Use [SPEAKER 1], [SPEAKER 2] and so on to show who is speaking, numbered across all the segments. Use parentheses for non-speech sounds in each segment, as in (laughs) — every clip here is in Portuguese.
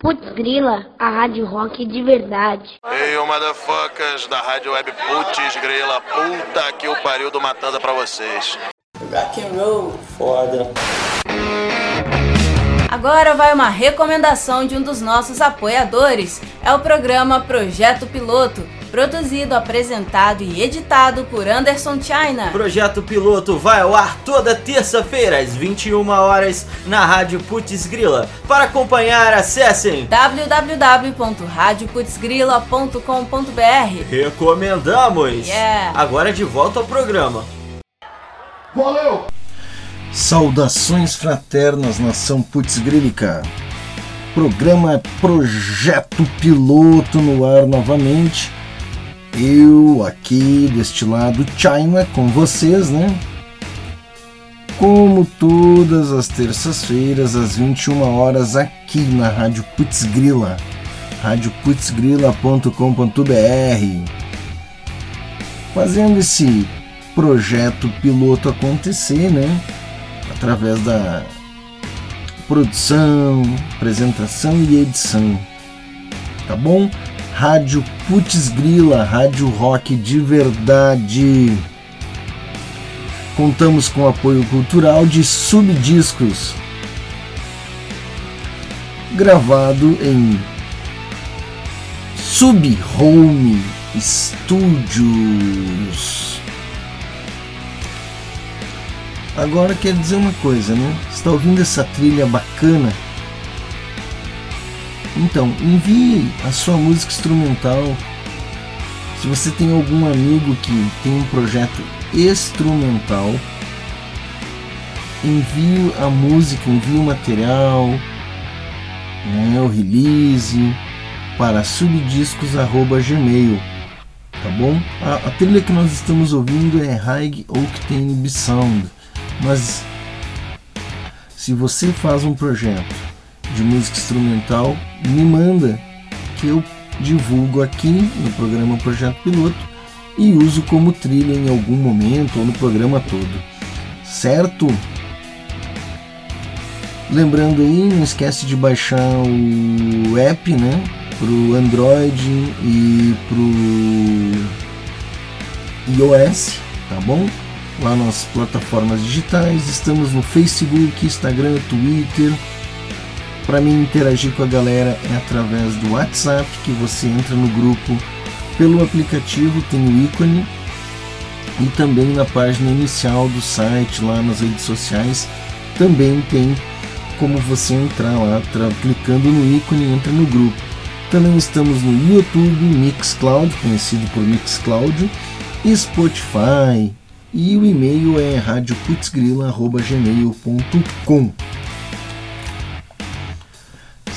[SPEAKER 1] Putz Grila, a rádio rock de verdade.
[SPEAKER 2] Ei, hey, motherfuckers da rádio web Putz Grila, puta que o pariu do Matanda pra vocês.
[SPEAKER 3] Rock and roll, foda.
[SPEAKER 4] Agora vai uma recomendação de um dos nossos apoiadores. É o programa Projeto Piloto Produzido, apresentado e editado por Anderson China.
[SPEAKER 5] O projeto piloto vai ao ar toda terça-feira às 21 horas na Rádio Putz Grila. Para acompanhar, acessem
[SPEAKER 4] www.radioputzgrila.com.br.
[SPEAKER 5] Recomendamos.
[SPEAKER 4] Yeah.
[SPEAKER 5] Agora de volta ao programa.
[SPEAKER 6] Valeu. Saudações fraternas, nação Putzgrílica. Programa Projeto Piloto no ar novamente eu aqui deste lado China com vocês, né? Como todas as terças-feiras às 21 horas aqui na Rádio Putzgrila, radioputzgrila.com.br. Fazendo esse projeto piloto acontecer, né? Através da produção, apresentação e edição. Tá bom? Rádio Putz Grila, Rádio Rock de verdade. Contamos com apoio cultural de Subdiscos, gravado em Sub Home Studios. Agora quer dizer uma coisa, né? Está ouvindo essa trilha bacana? Então, envie a sua música instrumental. Se você tem algum amigo que tem um projeto instrumental, envie a música, envie o material, né, o release para subdiscos@gmail, tá bom? A, a, trilha que nós estamos ouvindo é High Octane Sound, mas se você faz um projeto de música instrumental, me manda que eu divulgo aqui no programa Projeto Piloto e uso como trilha em algum momento ou no programa todo. Certo? Lembrando aí, não esquece de baixar o app, né? Pro Android e pro iOS, tá bom? Lá nas plataformas digitais, estamos no Facebook, Instagram, Twitter, para mim interagir com a galera é através do WhatsApp, que você entra no grupo pelo aplicativo, tem o ícone e também na página inicial do site, lá nas redes sociais, também tem como você entrar lá, clicando no ícone entra no grupo. Também estamos no YouTube, Mixcloud, conhecido por Mixcloud, e Spotify. E o e-mail é radioputzgrila.gmail.com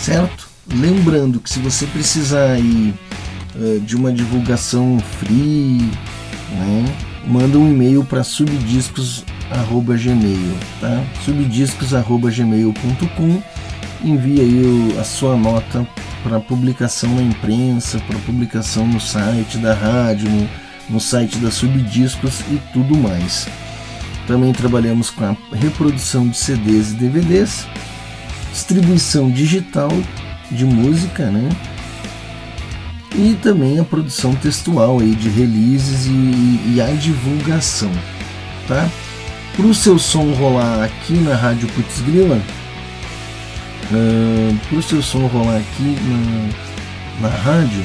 [SPEAKER 6] certo? Lembrando que se você precisar aí uh, de uma divulgação free, né, manda um e-mail para subdiscos@gmail, tá? subdiscos@gmail.com, envia aí o, a sua nota para publicação na imprensa, para publicação no site da rádio, no, no site da Subdiscos e tudo mais. Também trabalhamos com a reprodução de CDs e DVDs distribuição digital de música, né? E também a produção textual aí de releases e, e a divulgação, tá? Para o seu som rolar aqui na Rádio Putz Grila, uh, para o seu som rolar aqui na, na rádio,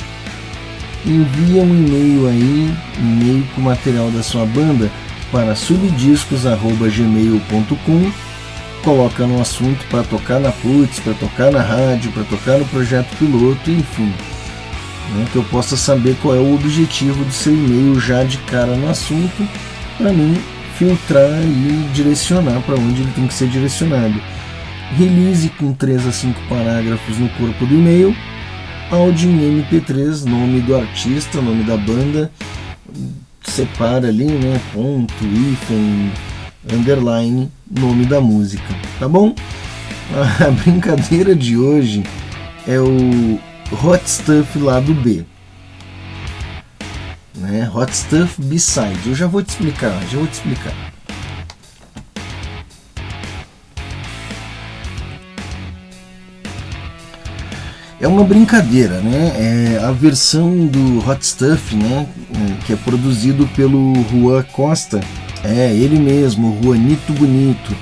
[SPEAKER 6] envia um e-mail aí, e-mail com o material da sua banda para subdiscos@gmail.com coloca no assunto para tocar na Putz, para tocar na rádio, para tocar no projeto piloto, enfim. Né, que eu possa saber qual é o objetivo do seu e-mail já de cara no assunto, para mim filtrar e direcionar para onde ele tem que ser direcionado. Release com 3 a 5 parágrafos no corpo do e-mail, áudio em MP3, nome do artista, nome da banda, separa ali, né, ponto, hífen, underline nome da música, tá bom? (laughs) A brincadeira de hoje é o Hot Stuff lado B. Né? Hot Stuff B-Side. Eu já vou te explicar, já vou te explicar. é uma brincadeira, né? É a versão do Hot Stuff, né? É, que é produzido pelo Juan Costa. É, ele mesmo, Juanito Bonito.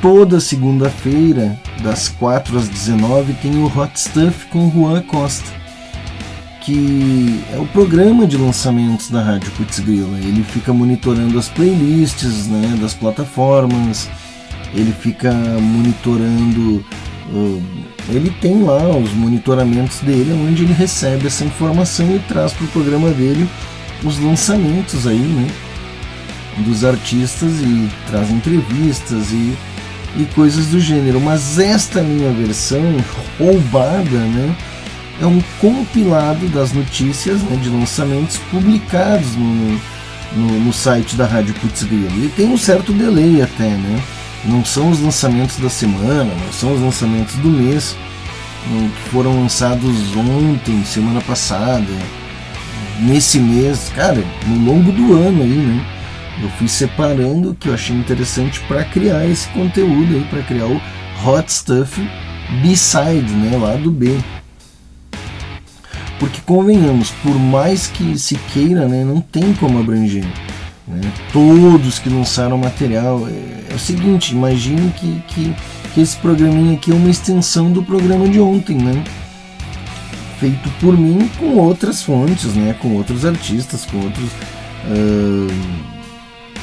[SPEAKER 6] Toda segunda-feira, das 4 às 19, tem o Hot Stuff com Juan Costa. Que é o programa de lançamentos da Rádio Putz Grila. Ele fica monitorando as playlists né, das plataformas, ele fica monitorando. Uh, ele tem lá os monitoramentos dele, onde ele recebe essa informação e traz para o programa dele os lançamentos aí, né? Dos artistas e traz entrevistas e, e coisas do gênero. Mas esta minha versão roubada, né? É um compilado das notícias né, de lançamentos publicados no, no, no site da Rádio Putz E tem um certo delay até, né? não são os lançamentos da semana, não são os lançamentos do mês que foram lançados ontem, semana passada, nesse mês, cara, no longo do ano aí, né? Eu fui separando o que eu achei interessante para criar esse conteúdo aí, para criar o Hot Stuff B-side, né, lá do B. Porque convenhamos, por mais que se queira, né, não tem como abranger. Né? Todos que lançaram material. É, é o seguinte, imagine que, que, que, esse programinha aqui é uma extensão do programa de ontem, né? Feito por mim com outras fontes, né? Com outros artistas, com outros. Uh,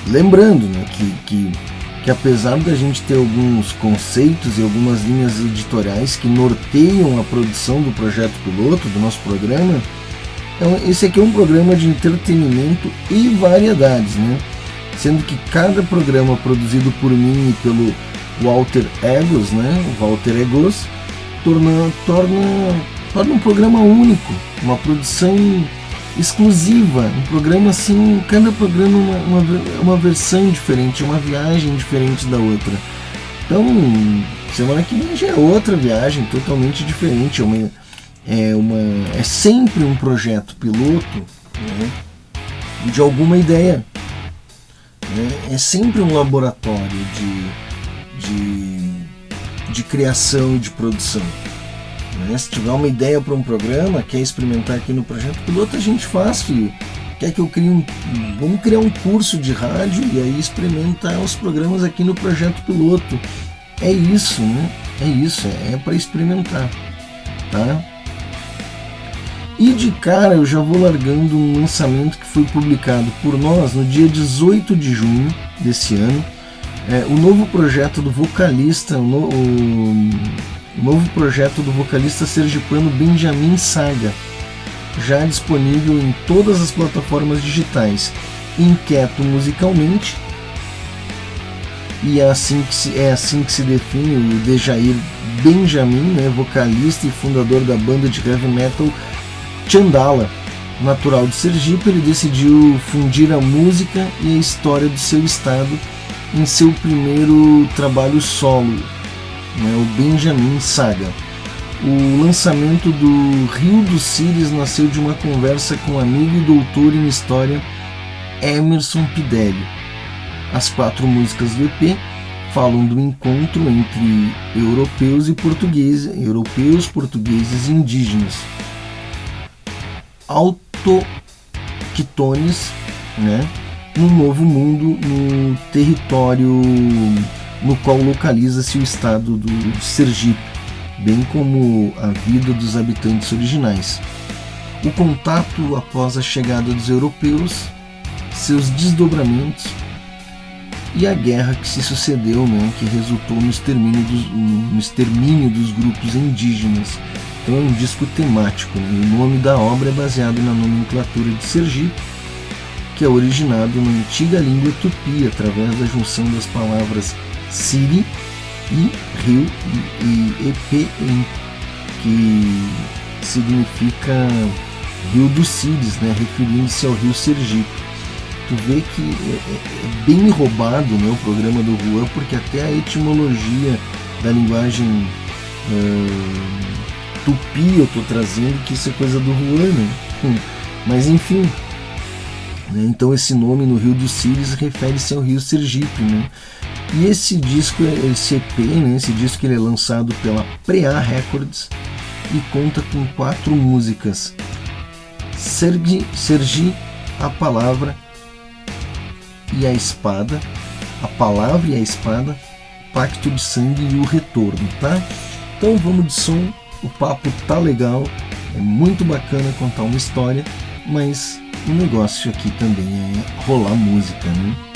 [SPEAKER 6] lembrando né? que, que, que apesar da gente ter alguns conceitos e algumas linhas editoriais que norteiam a produção do projeto piloto, do nosso programa, então, esse aqui é um programa de entretenimento e variedades, né? Sendo que cada programa produzido por mim e pelo Walter Egos, né? O Walter Egos, torna, torna, torna um programa único, uma produção exclusiva, um programa assim, cada programa uma, uma, uma versão diferente, uma viagem diferente da outra. Então, semana que vem já é outra viagem totalmente diferente, é uma é, uma, é sempre um projeto piloto né, de alguma ideia. Né, é sempre um laboratório de, de, de criação e de produção. Né? Se tiver uma ideia para um programa, quer experimentar aqui no projeto piloto, a gente faz, filho. Quer que eu crie um. Vamos criar um curso de rádio e aí experimentar os programas aqui no projeto piloto. É isso, né? É isso, é, é para experimentar. Tá? E de cara eu já vou largando um lançamento que foi publicado por nós no dia 18 de junho desse ano. É, o novo projeto do vocalista, o, no, o, o novo projeto do vocalista sergipano Benjamin Saga, já disponível em todas as plataformas digitais. Inquieto musicalmente, e é assim que se, é assim que se define o Dejair Benjamin, né, vocalista e fundador da banda de heavy metal Chandala. Natural de Sergipe, ele decidiu fundir a música e a história do seu estado em seu primeiro trabalho solo, né, o Benjamin Saga. O lançamento do Rio dos Círios nasceu de uma conversa com o amigo e doutor em história Emerson Pidelli. As quatro músicas do EP falam do encontro entre europeus e portugueses, europeus, portugueses e indígenas autoquitones, né, num novo mundo no território no qual localiza-se o estado do Sergipe, bem como a vida dos habitantes originais. O contato após a chegada dos europeus, seus desdobramentos e a guerra que se sucedeu, né, que resultou no extermínio dos, no extermínio dos grupos indígenas então é um disco temático. Né? O nome da obra é baseado na nomenclatura de Sergipe, que é originado na antiga língua tupi, através da junção das palavras Siri e Rio e Epem, que significa Rio dos Círios, né? referindo-se ao rio Sergipe. Tu vê que é, é, é bem roubado né, o programa do Juan, porque até a etimologia da linguagem uh, tupi eu tô trazendo, que isso é coisa do Juan, né? Hum. Mas enfim. Né? Então esse nome no Rio dos Círios refere-se ao Rio Sergipe, né? E esse disco, esse EP, né? esse disco ele é lançado pela Prea Records e conta com quatro músicas: Sergi, Sergi a Palavra e a Espada, a Palavra e a Espada, Pacto de Sangue e o Retorno, tá? Então vamos de som, o papo tá legal, é muito bacana contar uma história, mas o negócio aqui também é rolar música, né?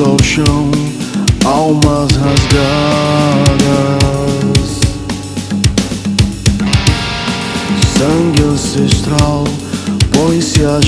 [SPEAKER 6] Ao chão, almas rasgadas. Sangue ancestral põe-se a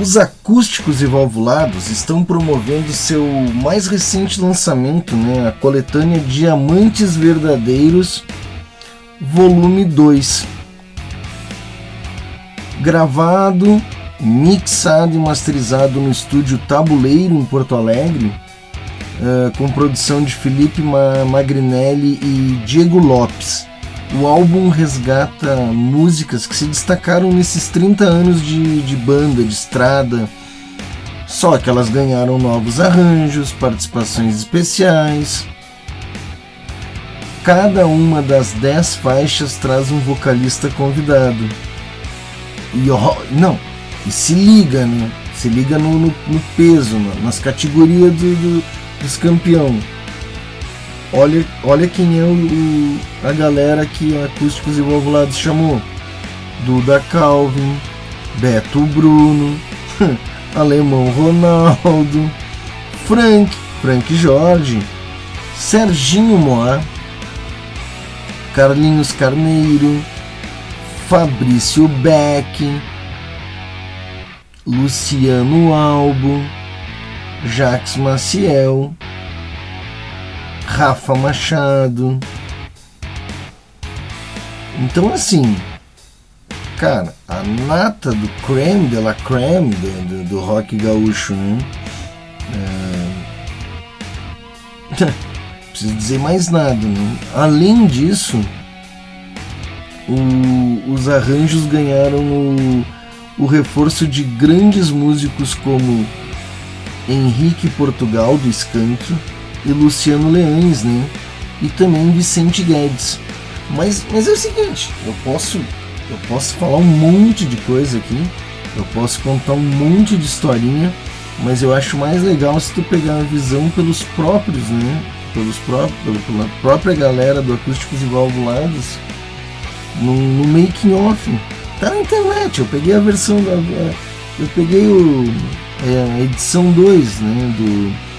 [SPEAKER 6] Os acústicos e valvulados estão promovendo seu mais recente lançamento, né, a coletânea Diamantes Verdadeiros, volume 2. Gravado, mixado e masterizado no estúdio Tabuleiro em Porto Alegre, eh, com produção de Felipe Ma- Magrinelli e Diego Lopes. O álbum resgata músicas que se destacaram nesses 30 anos de, de banda, de estrada. Só que elas ganharam novos arranjos, participações especiais. Cada uma das 10 faixas traz um vocalista convidado. E ó, não, e se liga, né? Se liga no, no- no peso, na- nas categorias do, do- dos campeão. Olha, olha quem é o, a galera que Acústicos e Valvulados chamou. Duda Calvin, Beto Bruno, (laughs) Alemão Ronaldo, Frank, Frank Jorge, Serginho Moá, Carlinhos Carneiro, Fabrício Beck, Luciano Albo, Jax Maciel, Rafa Machado. Então assim, cara, a nata do creme de la creme do, do, do rock gaúcho, né? É... (laughs) Preciso dizer mais nada, né? Além disso, o- os arranjos ganharam o, o reforço de grandes músicos como Henrique Portugal do Skank e Luciano Leães, né? E também Vicente Guedes. Mas, mas é o seguinte, eu posso eu posso falar um monte de coisa aqui, eu posso contar um monte de historinha, mas eu acho mais legal se tu pegar a visão pelos próprios, né? Pelos próprios, pela, própria galera do Acústicos e Valvulados no, no making off. Tá na internet, eu peguei a versão da. Eu peguei o, é, a edição 2, né? Do,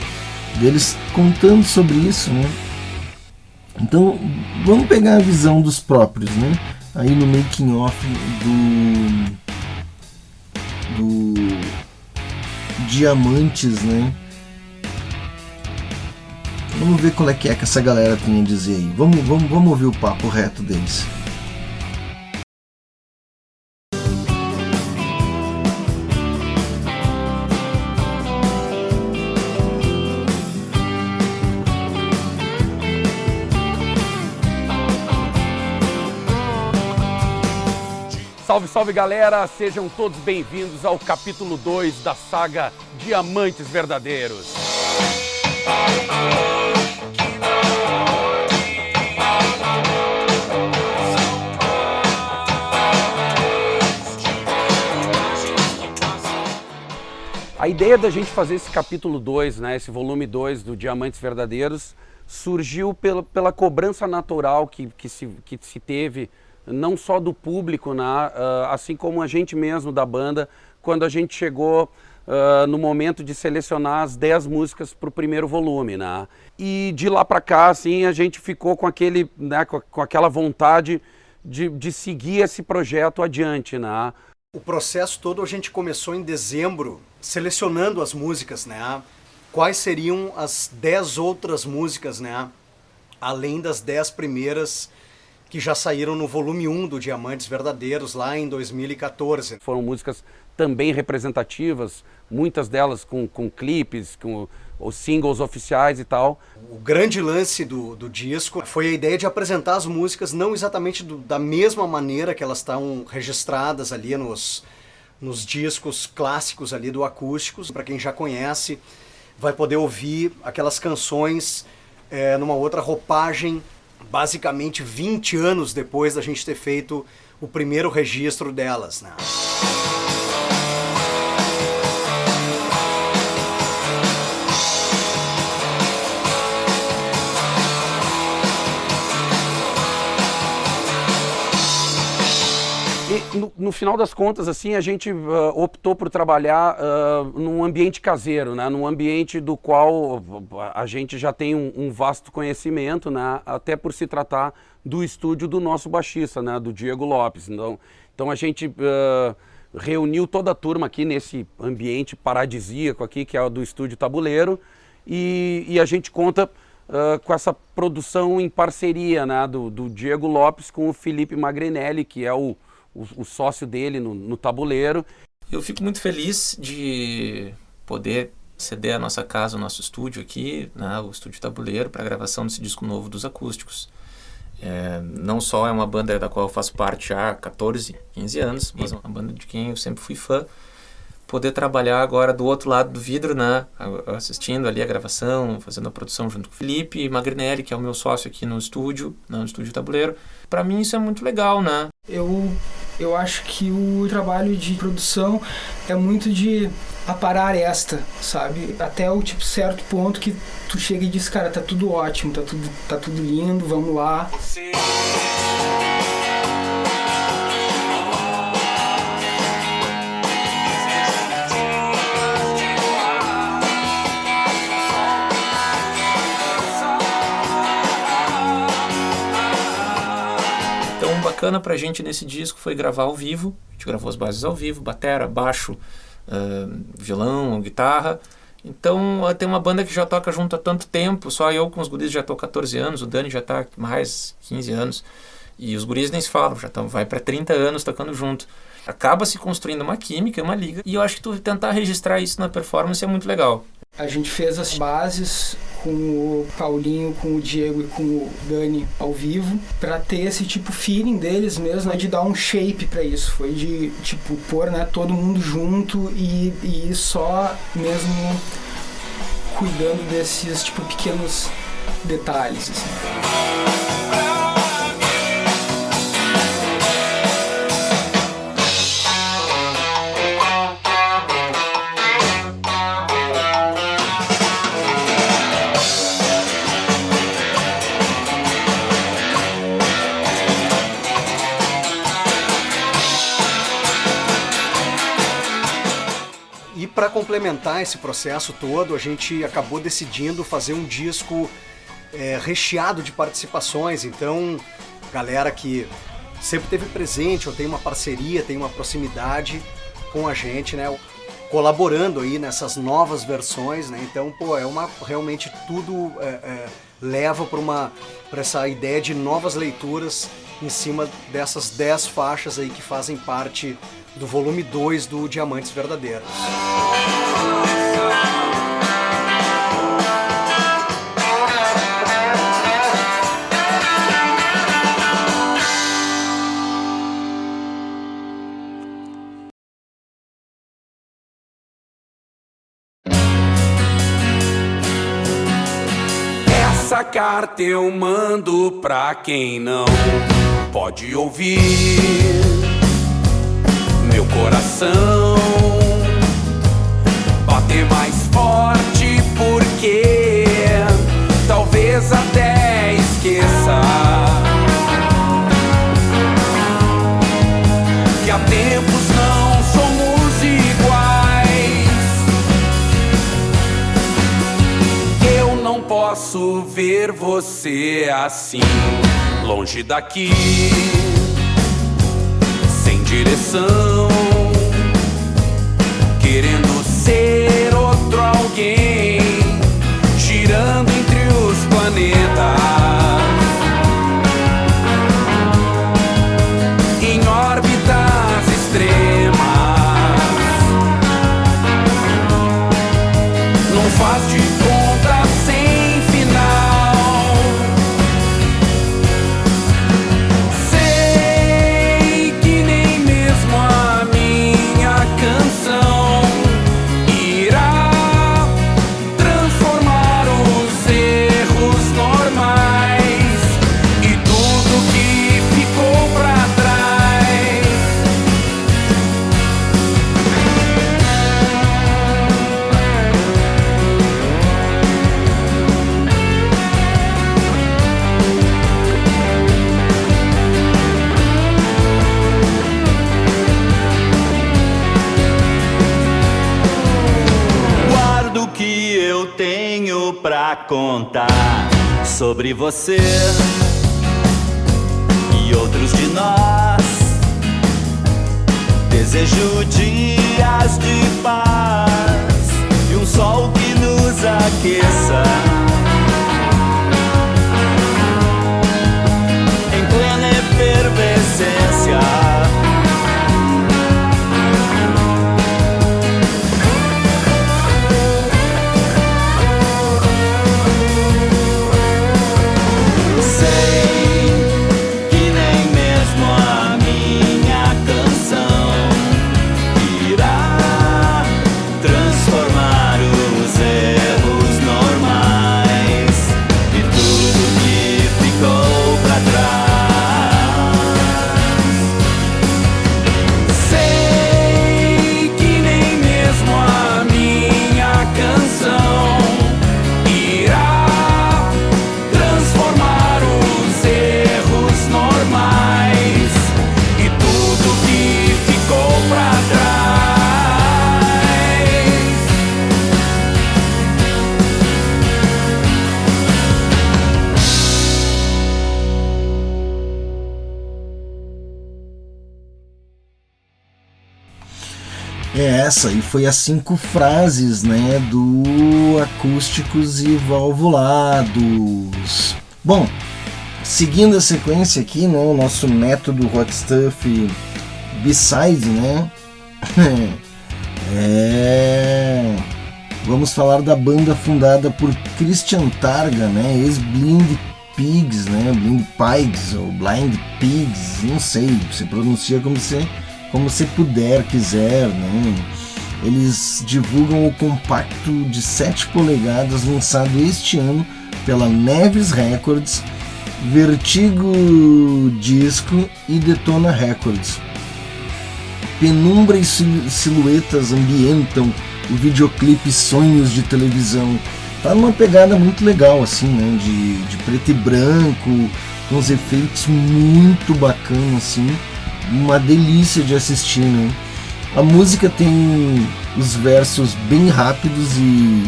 [SPEAKER 6] deles contando sobre isso, né? Então vamos pegar a visão dos próprios, né? Aí no making off do. Do. Diamantes, né? Vamos ver qual é que é que essa galera tem a dizer aí. Vamos, vamos, vamos ouvir o papo reto deles.
[SPEAKER 7] Salve, salve galera! Sejam todos bem-vindos ao capítulo 2 da saga Diamantes Verdadeiros. A ideia da gente fazer esse capítulo 2, né, esse volume 2 do Diamantes Verdadeiros, surgiu pela, pela cobrança natural que, que, se, que se teve, não só do público, né, uh, assim como a gente mesmo da banda, quando a gente chegou uh, no momento de selecionar as 10 músicas para o primeiro volume. Né? E de lá para cá, assim, a gente ficou com, aquele, né, com, aquela vontade de, de seguir esse projeto adiante. Né?
[SPEAKER 8] O processo todo a gente começou em dezembro, selecionando as músicas, né? Quais seriam as dez outras músicas, né? Além das dez primeiras que já saíram no volume 1 do Diamantes Verdadeiros lá em 2014.
[SPEAKER 7] Foram músicas também representativas, muitas delas com, com clipes, com os singles oficiais e tal.
[SPEAKER 8] O grande lance do, do disco foi a ideia de apresentar as músicas não exatamente do, da mesma maneira que elas estão registradas ali nos, nos discos clássicos ali do acústicos. Para quem já conhece, vai poder ouvir aquelas canções é, numa outra roupagem, basicamente 20 anos depois da gente ter feito o primeiro registro delas. Né?
[SPEAKER 7] No, no, final das contas, assim, a gente uh, optou por trabalhar uh, num ambiente caseiro, né? num ambiente do qual a gente já tem um, um, vasto conhecimento, né? até por se tratar do estúdio do nosso baixista, né? do Diego Lopes. Então, então a gente uh, reuniu toda a turma aqui nesse ambiente paradisíaco aqui, que é o do estúdio Tabuleiro, e, e a gente conta com essa produção em parceria né? do, do Diego Lopes com o Felipe Magrinelli, que é o o, o sócio dele no, no tabuleiro.
[SPEAKER 9] Eu fico muito feliz de poder ceder a nossa casa, o nosso estúdio aqui, né, o estúdio Tabuleiro, para a gravação desse disco novo dos acústicos. É, não só é uma banda da qual eu faço parte há 14, 15 anos, mas é uma banda de quem eu sempre fui fã. Poder trabalhar agora do outro lado do vidro, né, assistindo ali a gravação, fazendo a produção junto com o Felipe Magrinelli, que é o meu sócio aqui no estúdio, né, no estúdio Tabuleiro. Para mim isso é muito legal, né?
[SPEAKER 10] Eu, eu acho que o trabalho de produção é muito de aparar esta, sabe? Até o tipo certo ponto que tu chega e diz, cara, tá tudo ótimo, tá tudo, tá tudo lindo, vamos lá. Sim.
[SPEAKER 9] Bacana pra gente nesse disco foi gravar ao vivo. A gente gravou as bases ao vivo, batera, baixo, uh, violão, guitarra. Então tem uma banda que já toca junto há tanto tempo, só eu com os guris já tô 14 anos, o Dani já tá mais 15 anos. E os guris nem se falam, já tão, vai para 30 anos tocando junto. Acaba se construindo uma química, uma liga. E eu acho que tu tentar registrar isso na performance é muito legal.
[SPEAKER 10] A gente fez as bases com o Paulinho, com o Diego e com o Dani ao vivo, para ter esse tipo feeling deles mesmo, né, de dar um shape para isso. Foi de tipo pôr, né, todo mundo junto e, e só mesmo cuidando desses tipo pequenos detalhes assim.
[SPEAKER 8] Para complementar esse processo todo, a gente acabou decidindo fazer um disco é, recheado de participações. Então, galera que sempre teve presente ou tem uma parceria, tem uma proximidade com a gente, né? Colaborando aí nessas novas versões, né? Então, pô, é uma realmente tudo é, é, leva para uma para essa ideia de novas leituras em cima dessas 10 faixas aí que fazem parte do volume 2 do Diamantes Verdadeiros.
[SPEAKER 7] Essa carta eu mando pra quem não pode ouvir. Coração bater mais forte porque talvez até esqueça que há tempos não somos iguais. Eu não posso ver você assim, longe daqui, direção, querendo ser outro alguém, girando entre os planetas.
[SPEAKER 5] Sobre você e outros de nós. Desejo dias
[SPEAKER 6] essa, e foi as cinco frases, né, do Acústicos e Valvulados. Bom, seguindo a sequência aqui, né, nosso método Hot Stuff B-Side, né, (laughs) é... Vamos falar da banda fundada por Christian Targa, né, ex-Blind Pigs, né, Blind Pigs ou Blind Pigs, não sei, você pronuncia como você como você puder, quiser, né? Eles divulgam o compacto de 7 polegadas lançado este ano pela Neves Records, Vertigo Disco e Detona Records. Penumbra e sil- silhuetas ambientam o videoclipe Sonhos de Televisão. Tá numa pegada muito legal, assim, né? De, de preto e branco, com os efeitos muito bacanas, assim uma delícia de assistir, né? A música tem os versos bem rápidos e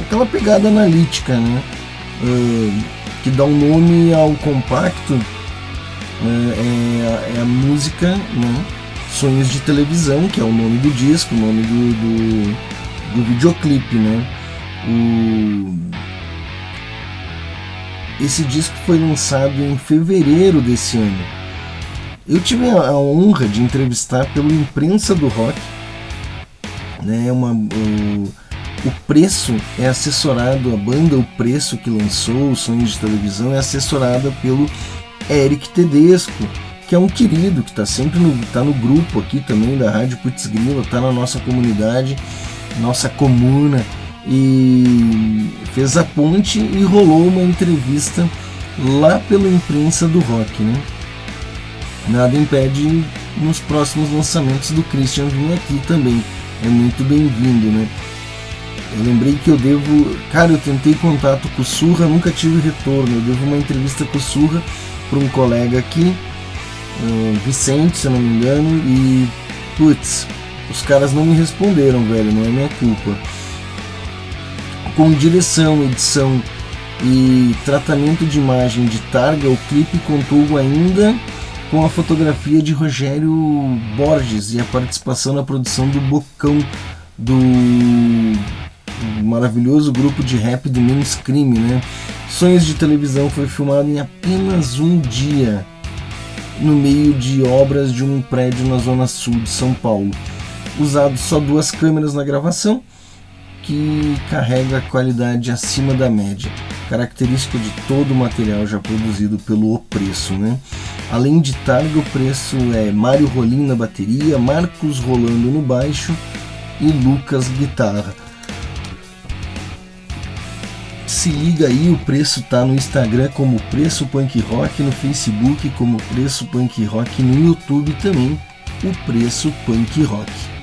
[SPEAKER 6] aquela pegada analítica, né? Ah, que dá o um nome ao compacto né? é, é a música, né? Sonhos de Televisão, que é o nome do disco, o nome do, do, do videoclipe, né? O... Esse disco foi lançado em fevereiro desse ano. Eu tive a honra de entrevistar pelo Imprensa do Rock. Né, uma, o, Preço é assessorado, a banda O Preço que lançou o Sonhos de Televisão é assessorada pelo Eric Tedesco, que é um querido, que está sempre no, tá no grupo aqui também da Rádio Putz Grila, está na nossa comunidade, nossa comuna. e fez a ponte e rolou uma entrevista lá pela imprensa do rock, né? Nada impede nos próximos lançamentos do Christian vir aqui também. É muito bem-vindo, né? Eu lembrei que eu devo. Cara, eu tentei contato com o Surra, nunca tive retorno. Eu devo uma entrevista com o Surra para um colega aqui, Vicente, se eu não me engano, e. Putz, os caras não me responderam, velho, não é minha culpa. Com direção, edição e tratamento de imagem de targa, o clipe contou ainda com a fotografia de Rogério Borges e a participação na produção do Bocão do maravilhoso grupo de rap do Mainstream, né? Sonhos de Televisão foi filmado em apenas um dia no meio de obras de um prédio na zona sul de São Paulo. Usado só duas câmeras na gravação, que carrega a qualidade acima da média, característica de todo o material já produzido pelo O Preço. Né? Além de Targa, o Preço é Mário Rolim na bateria, Marcos Rolando no baixo e Lucas guitarra. Se liga aí, o preço tá no Instagram como Preço Punk Rock, no Facebook como Preço Punk Rock, no YouTube também, o Preço Punk Rock.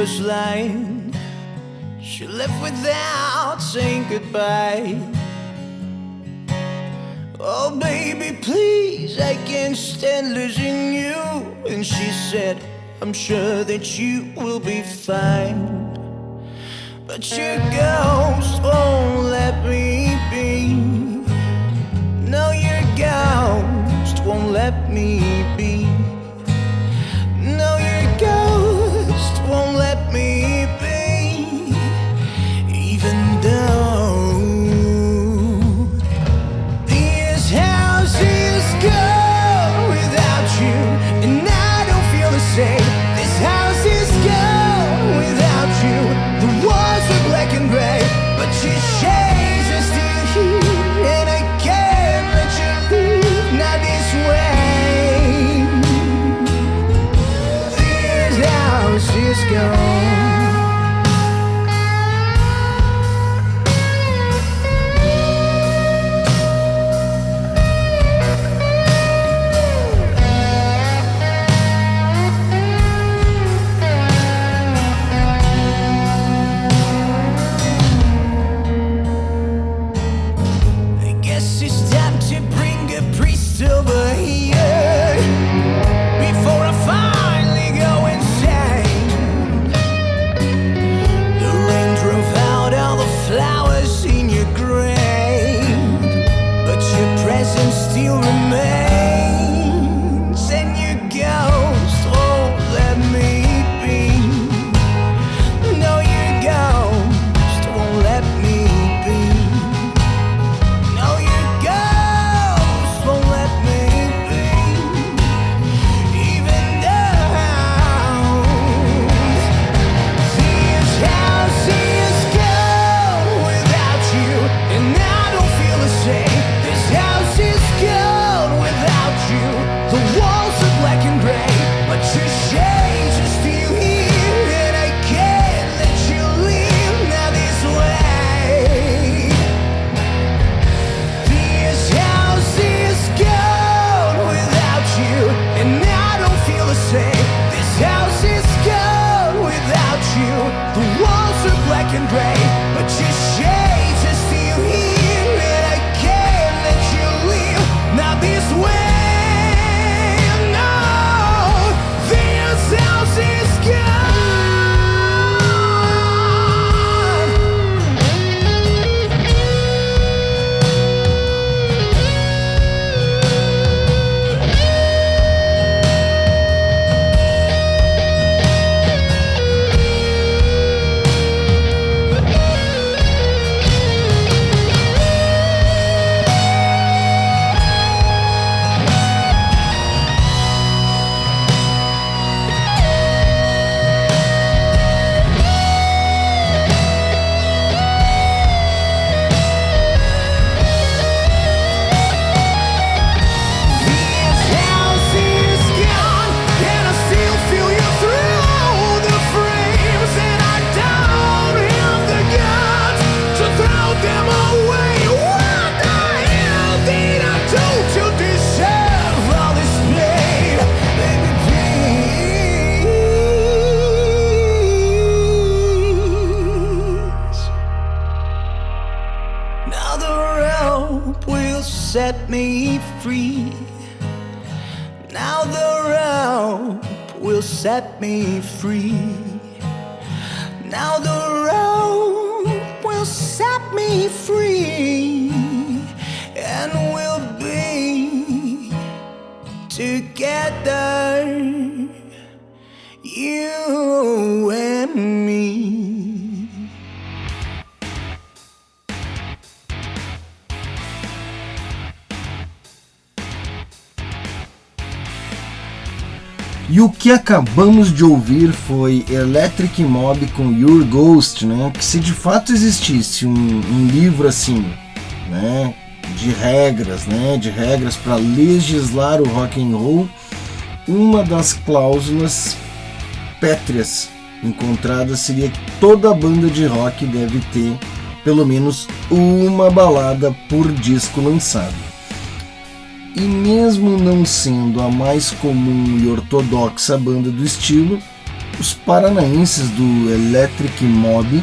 [SPEAKER 11] Was lying. She left without saying goodbye. Oh, baby, please, I can't stand losing you. And she said, I'm sure that you will be fine. But your ghost won't let me be. No, your ghost won't let me be.
[SPEAKER 6] E o que acabamos de ouvir foi Electric Mob com Your Ghost, né? Que se de fato existisse um, um livro assim, né? De regras, né? De regras para legislar o rock and roll, uma das cláusulas pétreas encontradas seria que toda banda de rock deve ter pelo menos uma balada por disco lançado. E mesmo não sendo a mais comum e ortodoxa banda do estilo, os paranaenses do Electric Mob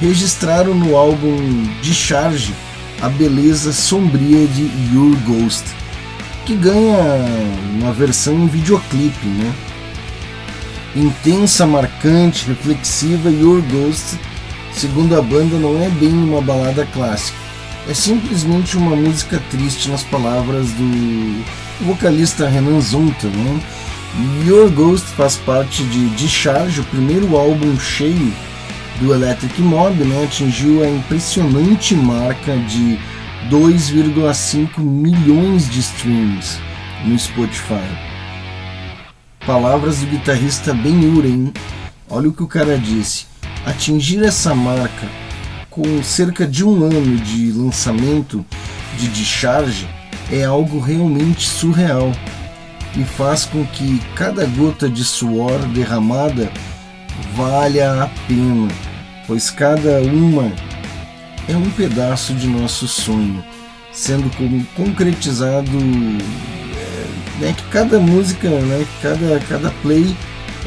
[SPEAKER 6] registraram no álbum Discharge a beleza sombria de Your Ghost, que ganha uma versão em videoclipe, né? Intensa, marcante, reflexiva, Your Ghost, segundo a banda, não é bem uma balada clássica é simplesmente uma música triste nas palavras do vocalista Renan Zunta. Né? Your Ghost faz parte de Discharge, o primeiro álbum cheio do Electric Mob, né? atingiu a impressionante marca de 2,5 milhões de streams no Spotify. Palavras do guitarrista Ben Uren, olha o que o cara disse. Atingir essa marca com cerca de um ano de lançamento de Discharge é algo realmente surreal e faz com que cada gota de suor derramada valha a pena, pois cada uma é um pedaço de nosso sonho sendo concretizado é, né, que cada música, né, cada, cada play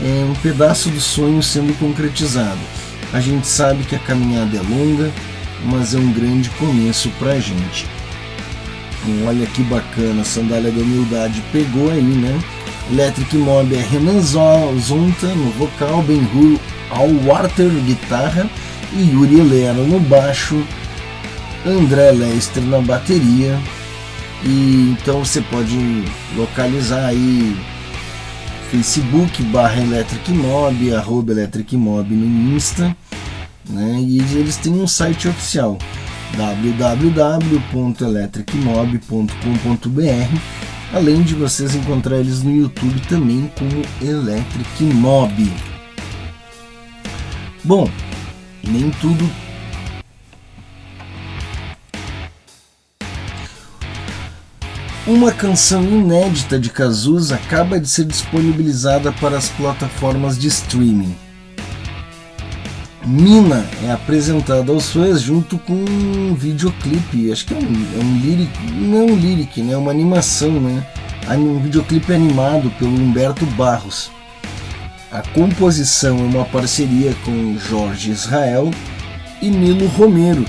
[SPEAKER 6] é um pedaço do sonho sendo concretizado. A gente sabe que a caminhada é longa, mas é um grande começo pra gente. Olha que bacana, a sandália da humildade pegou aí, né? Electric Mob é Renan Zonta no vocal, Ben Hur ao guitarra e Yuri Helena no baixo, André Lester na bateria. E então você pode localizar aí Facebook barra Electric Mob, arroba Electric Mob no Insta, né? E eles têm um site oficial www.electricmob.com.br além de vocês encontrar eles no YouTube também como Electric Mob. Bom, nem tudo Uma canção inédita de Cazuza acaba de ser disponibilizada para as plataformas de streaming. Mina é apresentada aos fãs junto com um videoclipe, acho que é um, é um lyric, não é um lyric, né? é uma animação, né? Um videoclipe animado pelo Humberto Barros. A composição é uma parceria com Jorge Israel e Nilo Romero,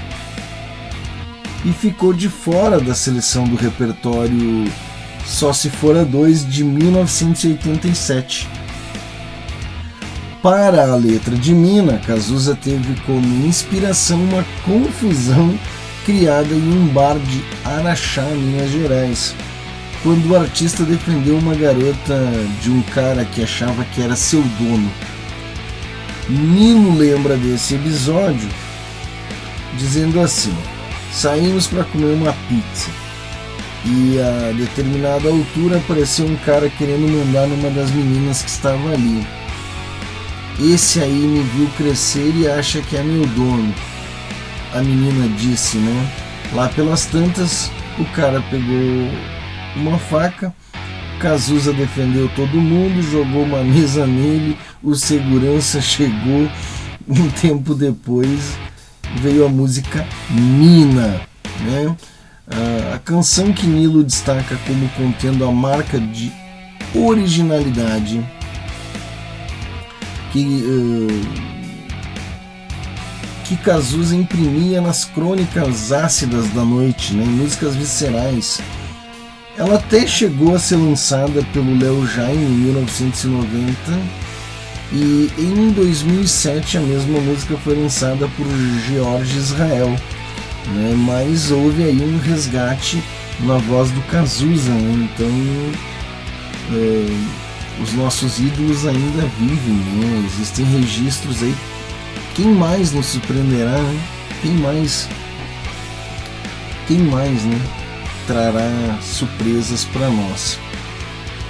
[SPEAKER 6] e ficou de fora da seleção do repertório Só Se Fora Dois de 1987. Para a letra de Mina, Cazuza teve como inspiração uma confusão criada em um bar de Araxá, Minas Gerais, quando o artista defendeu uma garota de um cara que achava que era seu dono. Nino lembra desse episódio dizendo assim: Saímos para comer uma pizza. E a determinada altura apareceu um cara querendo mandar numa das meninas que estava ali. Esse aí me viu crescer e acha que é meu dono. A menina disse, né? Lá pelas tantas, o cara pegou uma faca, Cazuza defendeu todo mundo, jogou uma mesa nele, o segurança (laughs) chegou um tempo depois veio a música Mina. Né? a canção que Nilo destaca como contendo a marca de originalidade que, uh, que Cazuza imprimia nas crônicas ácidas da noite, né? músicas viscerais, Ela até chegou a ser lançada pelo Léo Jaime em 1990 e em 2007 a mesma música foi lançada por George Israel, né? mas houve aí um resgate na voz do Cazuza, né? então é, os nossos ídolos ainda vivem, né? existem registros aí. Quem mais nos surpreenderá? Né? Quem mais? Quem mais, né? Trará surpresas para nós.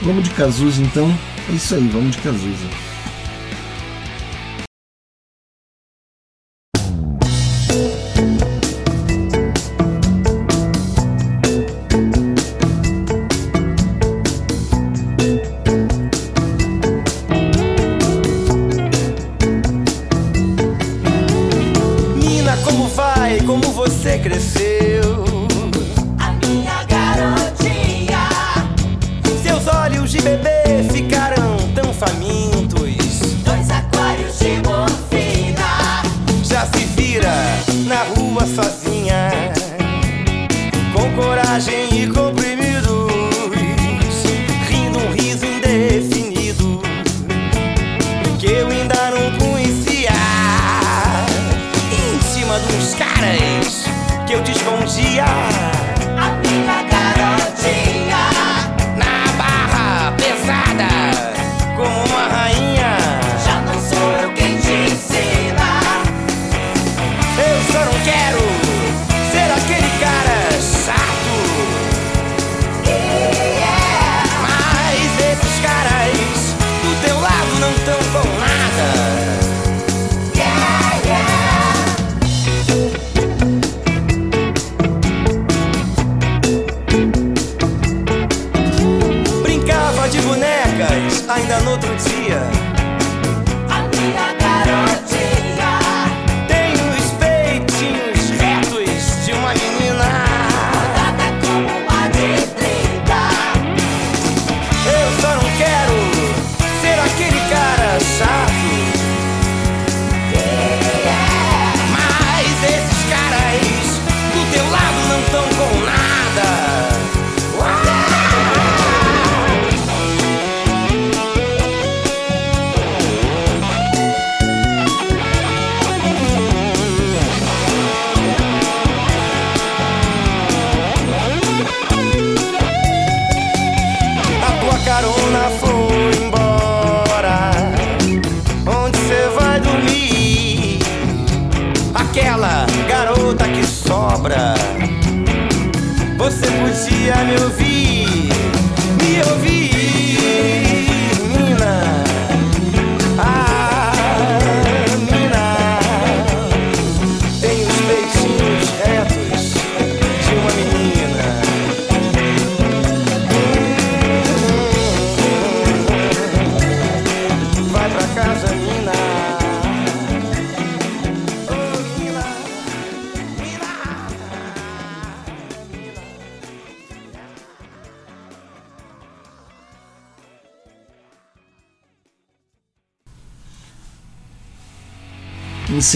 [SPEAKER 6] Vamos de Cazuza então? É isso aí, vamos de Cazuza.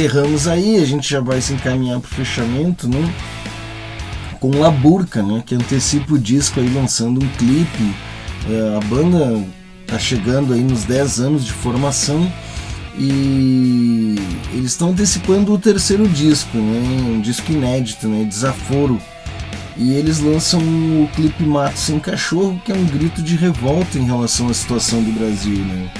[SPEAKER 6] Encerramos aí, a gente já vai se encaminhar para o fechamento, né? Com Laburca, né? Que antecipa o disco aí lançando um clipe. É, a banda tá chegando aí nos 10 anos de formação e eles estão antecipando o terceiro disco, né? Um disco inédito, né? Desaforo. E eles lançam o clipe Mato Sem Cachorro, que é um grito de revolta em relação à situação do Brasil, né?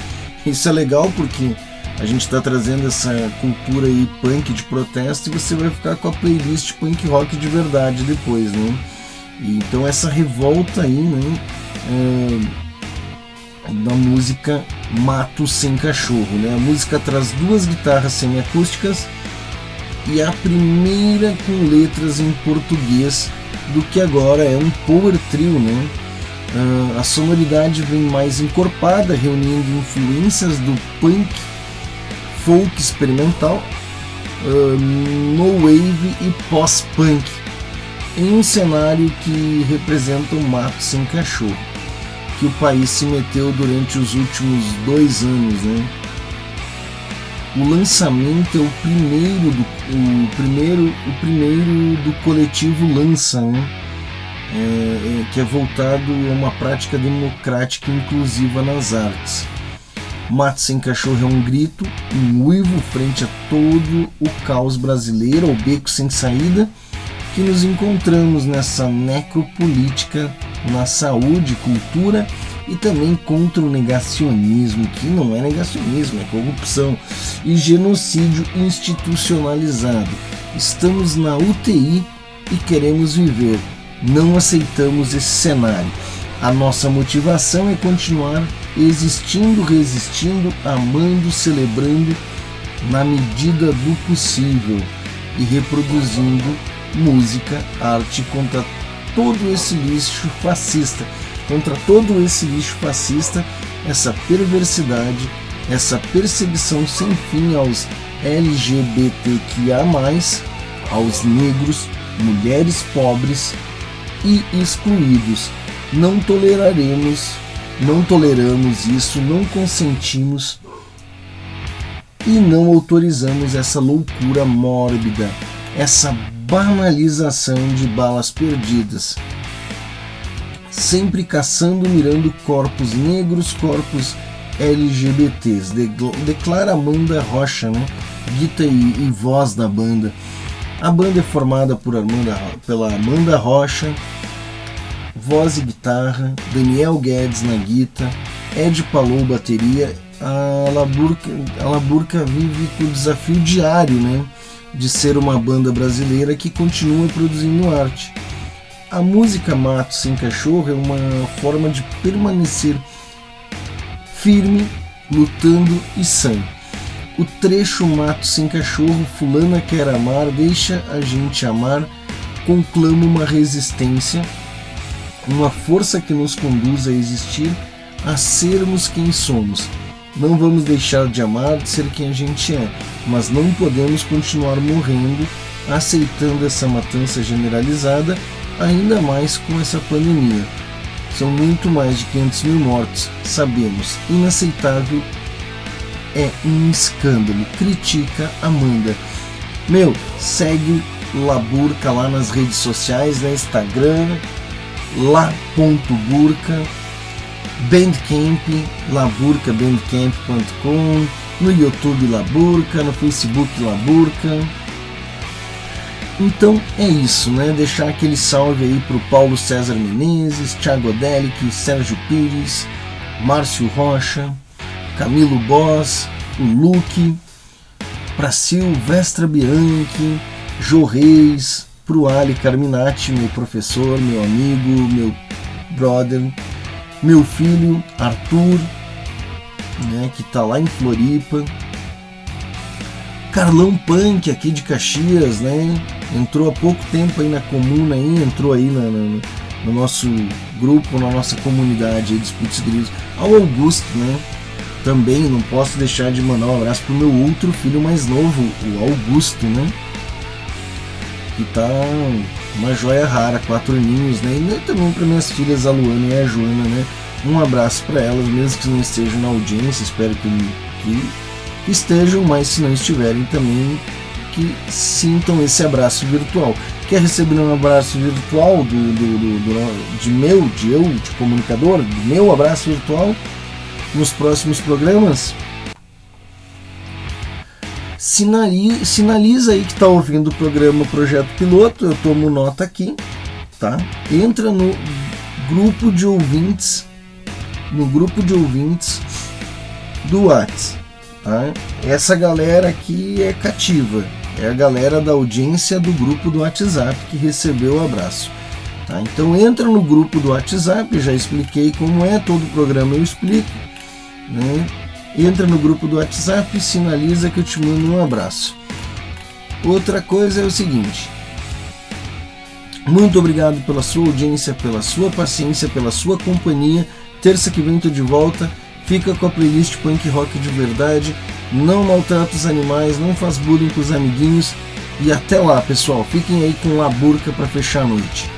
[SPEAKER 6] Isso é legal porque a gente está trazendo essa cultura aí punk de protesto e você vai ficar com a playlist punk rock de verdade depois, né? E, então essa revolta aí, né? É, da música Mato Sem Cachorro, né? A música traz duas guitarras semiacústicas e a primeira com letras em português do que agora é um power trio, né? Uh, a sonoridade vem mais encorpada, reunindo influências do punk folk experimental, uh, no wave e pós-punk, em um cenário que representa o mato sem cachorro, que o país se meteu durante os últimos dois anos. Né? O lançamento é o primeiro do, o primeiro, o primeiro do coletivo Lança, né? é, que é voltado a uma prática democrática e inclusiva nas artes. Mato Sem Cachorro é um grito, um uivo frente a todo o caos brasileiro, ao beco sem saída, que nos encontramos nessa necropolítica na saúde, cultura e também contra o negacionismo, que não é negacionismo, é corrupção e genocídio institucionalizado. Estamos na UTI e queremos viver. Não aceitamos esse cenário. A nossa motivação é continuar existindo, resistindo, amando, celebrando na medida do possível e reproduzindo música, arte contra todo esse lixo fascista, contra todo esse lixo fascista, essa perversidade, essa perseguição sem fim aos LGBTQIA, aos negros, mulheres pobres e excluídos. Não toleraremos, não toleramos isso, não consentimos e não autorizamos essa loucura mórbida, essa banalização de balas perdidas. Sempre caçando, mirando corpos negros, corpos LGBTs. Declara Amanda Rocha, né? Guita e, e voz da banda. A banda é formada por Amanda, pela Amanda Rocha, voz e guitarra, Daniel Guedes na guitarra, Ed Palou bateria. A Laburca, a Laburca vive com o desafio diário, né? de ser uma banda brasileira que continua produzindo arte. A música Mato Sem Cachorro é uma forma de permanecer firme, lutando e sã. O trecho Mato Sem Cachorro, Fulana Quer Amar, Deixa a Gente Amar, conclama uma resistência, uma força que nos conduz a existir, a sermos quem somos não vamos deixar de amar, de ser quem a gente é, mas não podemos continuar morrendo, aceitando essa matança generalizada, ainda mais com essa pandemia. São muito mais de 500 mil mortos, sabemos. Inaceitável é um escândalo. Critica Amanda. Meu, segue Laburca lá nas redes sociais, né? Instagram, lá.burca Bandcamp, Laburca, bandcamp.com, no YouTube Laburca, no Facebook Laburca. Então é isso, né? Deixar aquele salve aí pro Paulo César Menezes, Thiago Adelic, Sérgio Pires, Márcio Rocha, Camilo Boss, o Luke, para Silvestra Bianchi, Jô Reis, pro Ali Carminati, meu professor, meu amigo, meu brother, meu filho Arthur, né, que está lá em Floripa, Carlão Punk aqui de Caxias, né? Entrou há pouco tempo aí na comuna aí, entrou aí na, na, no nosso grupo, na nossa comunidade aí dos Putz Grilos. Ao Augusto, né? Também não posso deixar de mandar um abraço pro meu outro filho mais novo, o Augusto, né? Que tá uma joia rara, quatro aninhos, né? E também para minhas filhas, a Luana e a Joana, né? Um abraço para elas, mesmo que não estejam na audiência, espero que, que, que estejam, mas se não estiverem também, que sintam esse abraço virtual. Quer receber um abraço virtual do, do, do, do, de meu, de eu, de comunicador, do meu abraço virtual nos próximos programas? Sinaliza, sinaliza aí que está ouvindo o programa Projeto Piloto, eu tomo nota aqui, tá? Entra no grupo de ouvintes, no grupo de ouvintes do Whats, tá? Essa galera aqui é cativa, é a galera da audiência do grupo do WhatsApp que recebeu o abraço. Tá? Então entra no grupo do WhatsApp, já expliquei como é, todo o programa eu explico. Né? Entra no grupo do WhatsApp e sinaliza que eu te mando um abraço. Outra coisa é o seguinte: muito obrigado pela sua audiência, pela sua paciência, pela sua companhia. Terça que vem tô de volta. Fica com a playlist punk rock de verdade. Não maltrata os animais, não faz bullying com os amiguinhos. E até lá, pessoal. Fiquem aí com a burca para fechar a noite.